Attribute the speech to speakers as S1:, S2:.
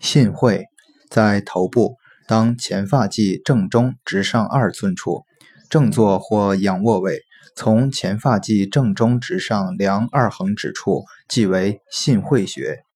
S1: 信会在头部当前发际正中直上二寸处正坐或仰卧位从前发际正中直上量二横指处即为信会穴。